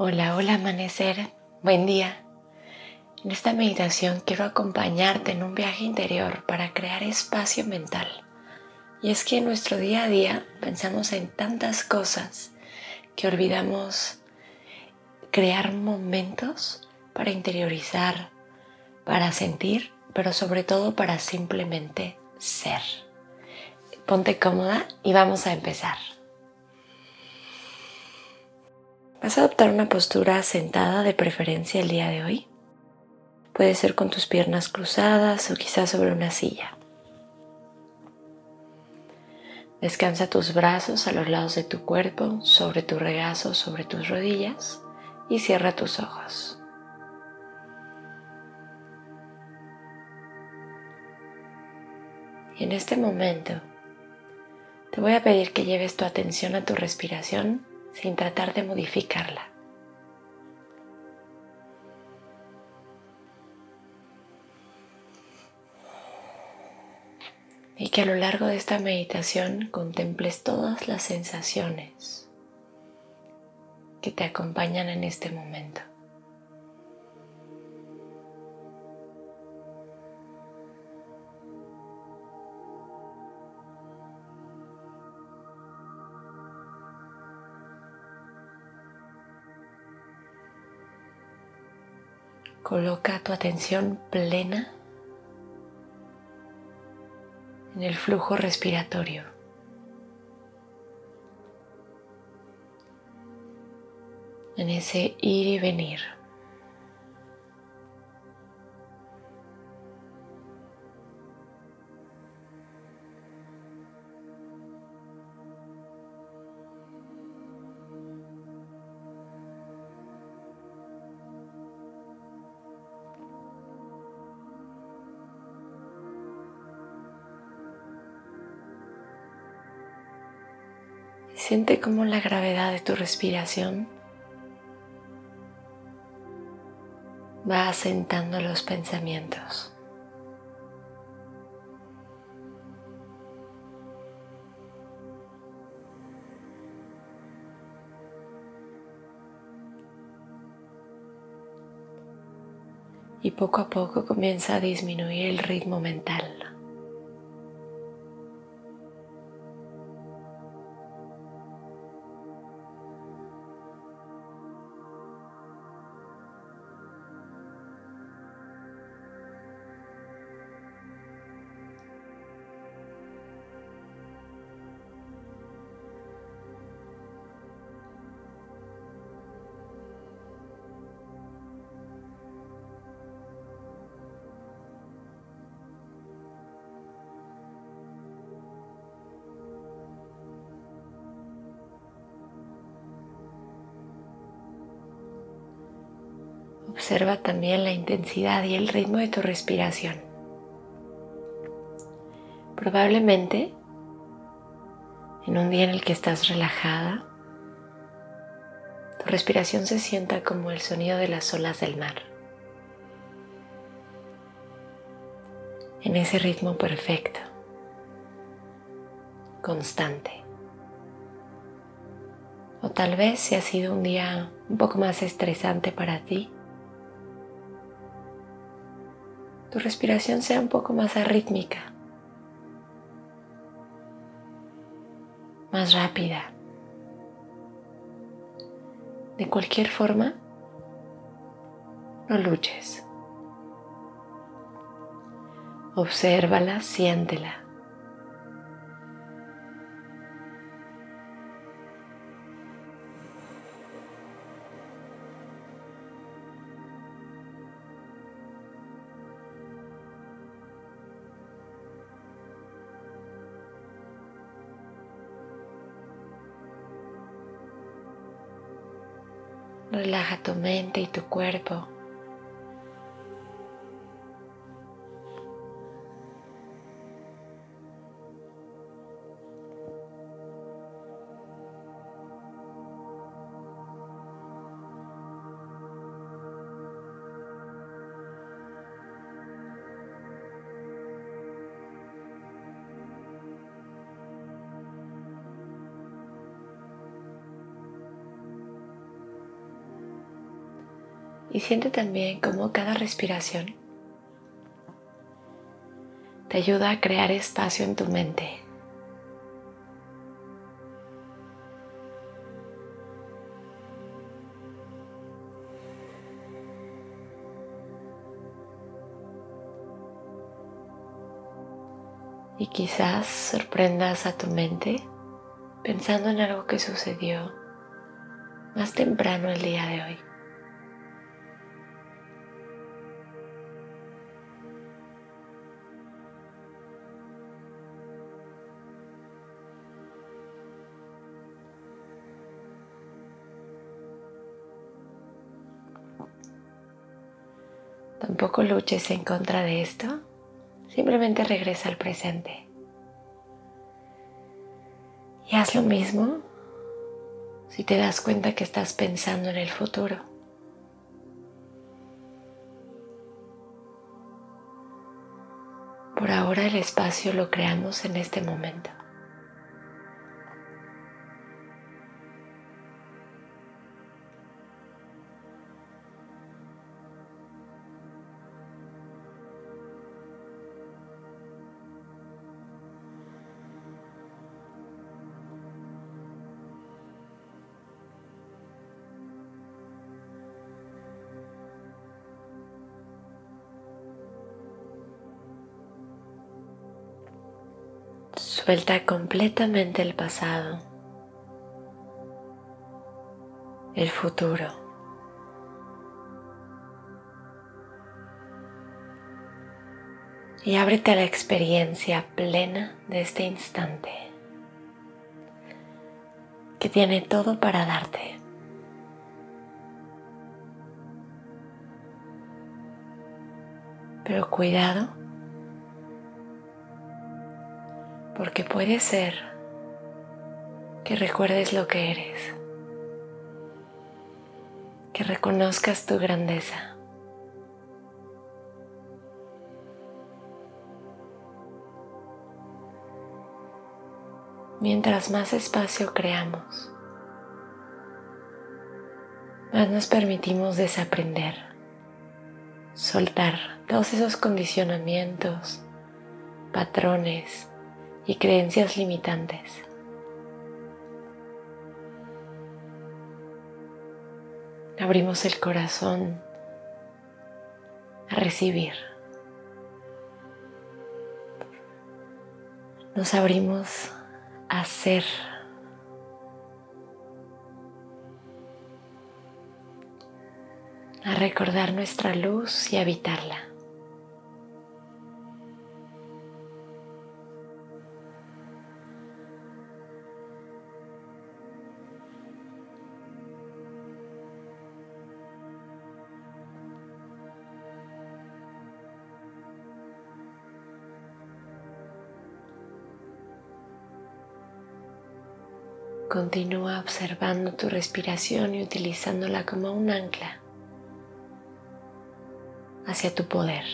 Hola, hola amanecer, buen día. En esta meditación quiero acompañarte en un viaje interior para crear espacio mental. Y es que en nuestro día a día pensamos en tantas cosas que olvidamos crear momentos para interiorizar, para sentir, pero sobre todo para simplemente ser. Ponte cómoda y vamos a empezar. Vas a adoptar una postura sentada de preferencia el día de hoy. Puede ser con tus piernas cruzadas o quizás sobre una silla. Descansa tus brazos a los lados de tu cuerpo, sobre tu regazo, sobre tus rodillas y cierra tus ojos. Y en este momento te voy a pedir que lleves tu atención a tu respiración sin tratar de modificarla. Y que a lo largo de esta meditación contemples todas las sensaciones que te acompañan en este momento. Coloca tu atención plena en el flujo respiratorio. En ese ir y venir. Siente cómo la gravedad de tu respiración va asentando los pensamientos. Y poco a poco comienza a disminuir el ritmo mental. Observa también la intensidad y el ritmo de tu respiración. Probablemente en un día en el que estás relajada, tu respiración se sienta como el sonido de las olas del mar. En ese ritmo perfecto, constante. O tal vez si ha sido un día un poco más estresante para ti, tu respiración sea un poco más arrítmica, más rápida. De cualquier forma, no luches. Obsérvala, siéntela. Relaja tu mente y tu cuerpo. Y siente también cómo cada respiración te ayuda a crear espacio en tu mente. Y quizás sorprendas a tu mente pensando en algo que sucedió más temprano el día de hoy. Tampoco luches en contra de esto, simplemente regresa al presente. Y haz lo mismo si te das cuenta que estás pensando en el futuro. Por ahora el espacio lo creamos en este momento. Suelta completamente el pasado, el futuro. Y ábrete a la experiencia plena de este instante que tiene todo para darte. Pero cuidado porque puede ser que recuerdes lo que eres, que reconozcas tu grandeza. Mientras más espacio creamos, más nos permitimos desaprender, soltar todos esos condicionamientos, patrones, y creencias limitantes. Abrimos el corazón a recibir. Nos abrimos a ser. A recordar nuestra luz y habitarla. Continúa observando tu respiración y utilizándola como un ancla hacia tu poder.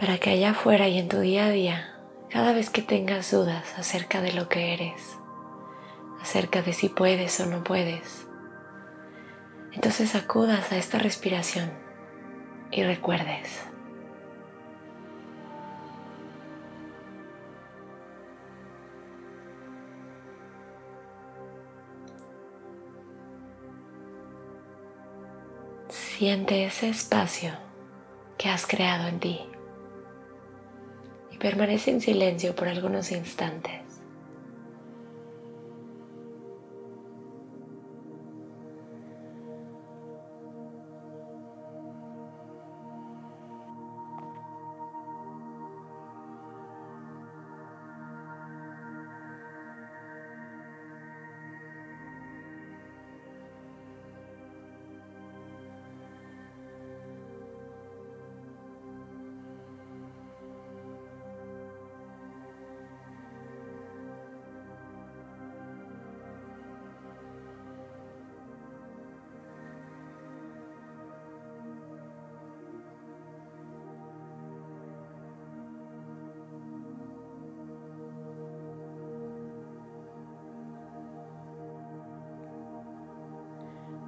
Para que allá afuera y en tu día a día, cada vez que tengas dudas acerca de lo que eres, acerca de si puedes o no puedes, entonces acudas a esta respiración y recuerdes Siente ese espacio que has creado en ti y permanece en silencio por algunos instantes.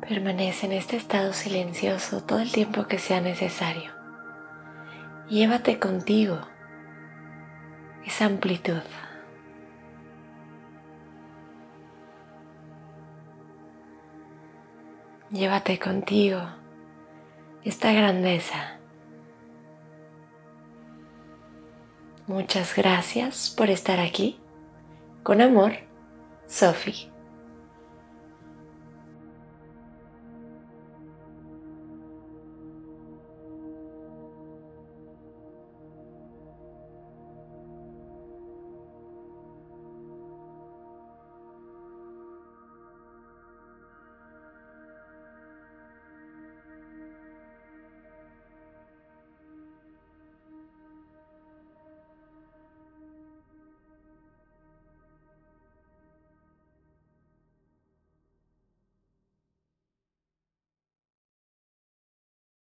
Permanece en este estado silencioso todo el tiempo que sea necesario. Llévate contigo esa amplitud. Llévate contigo esta grandeza. Muchas gracias por estar aquí. Con amor, Sophie.